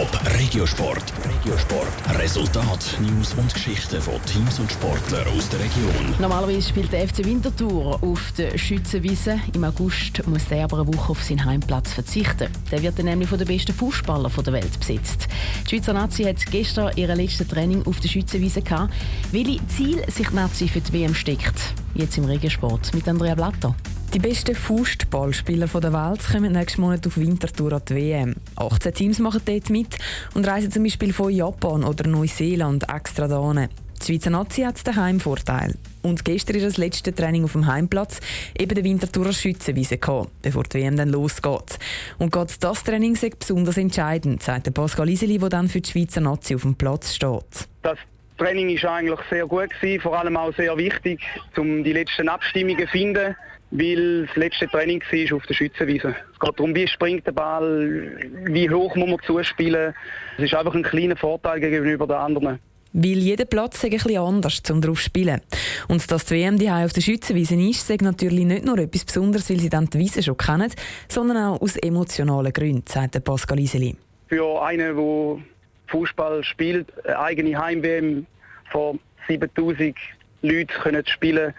Top Regiosport. Regiosport. Resultat, News und Geschichten von Teams und Sportlern aus der Region. Normalerweise spielt der FC Winterthur auf der Schützenwiese. Im August muss er aber eine Woche auf seinen Heimplatz verzichten. Der wird dann nämlich von den besten Fußballern der Welt besetzt. Die Schweizer Nazi hat gestern ihr letztes Training auf der Schützenwiese gehabt. Welche Ziel sich die Nazi für die WM steckt? Jetzt im Regiosport mit Andrea Blatter. Die besten Fußballspieler der Welt kommen nächsten Monat auf Winterthur an die WM. 18 Teams machen dort mit und reisen zum Beispiel von Japan oder Neuseeland extra dahin. Die Schweizer Nazi hat den Heimvorteil. Und gestern ihr das letzte Training auf dem Heimplatz, eben der Winterthurer Schützenwiese gehabt, bevor die WM dann losgeht. Und gerade das Training ist besonders entscheidend, sagt Pascal Iseli, der dann für die Schweizer Nazi auf dem Platz steht. Das Training war eigentlich sehr gut, gewesen, vor allem auch sehr wichtig, um die letzten Abstimmungen zu finden weil das letzte Training war auf der Schützenwiese. Es geht darum, wie springt der Ball, wie hoch muss man zuspielen. Es ist einfach ein kleiner Vorteil gegenüber den anderen. Weil jeder Platz ist ein bisschen anders, um darauf zu spielen. Und dass die WM die auf der Schützenwiese ist, sagt natürlich nicht nur etwas Besonderes, weil sie dann die Wiese schon kennen, sondern auch aus emotionalen Gründen, sagt Pascal Iseli. Für einen, der Fußball spielt, eine eigene Heim-WM vor 7000 Leuten können spielen,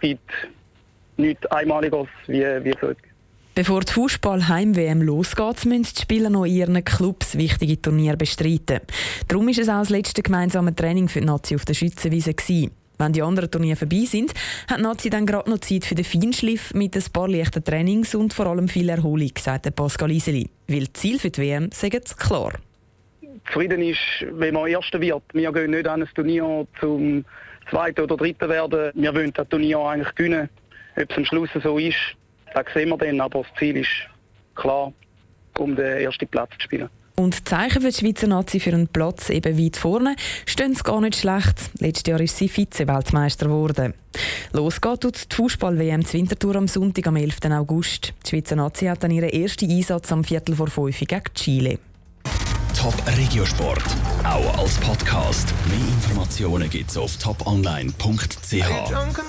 gibt nichts Einmaliges wie, wie so Bevor die Fußball-Heim-WM losgeht, müssen die Spieler noch in ihren Clubs wichtige Turniere bestreiten. Darum ist es auch das letzte gemeinsame Training für die Nazi auf der Schützenwiese gewesen. Wenn die anderen Turniere vorbei sind, hat die Nazi dann gerade noch Zeit für den Feinschliff mit ein paar leichten Trainings und vor allem viel Erholung, sagt Pascal Iseli. Weil das Ziel für die WM sagt klar. Zufrieden ist, wenn man Erster wird. Wir gehen nicht an ein Turnier zum Zweiten oder Dritten werden. Wir wollen das Turnier eigentlich gewinnen. Ob es am Schluss so ist, das sehen wir dann, aber das Ziel ist klar, um den ersten Platz zu spielen. Und die Zeichen für die Schweizer Nazi für einen Platz eben weit vorne stehen sie gar nicht schlecht. Letztes Jahr ist sie Vize-Weltmeister geworden. Los geht die Fußball-WM zur Wintertour am Sonntag, am 11. August. Die Schweizer Nazi hat dann ihren ersten Einsatz am Viertel vor fünf gegen Chile. Top Regiosport, auch als Podcast. Mehr Informationen gibt es auf toponline.ch.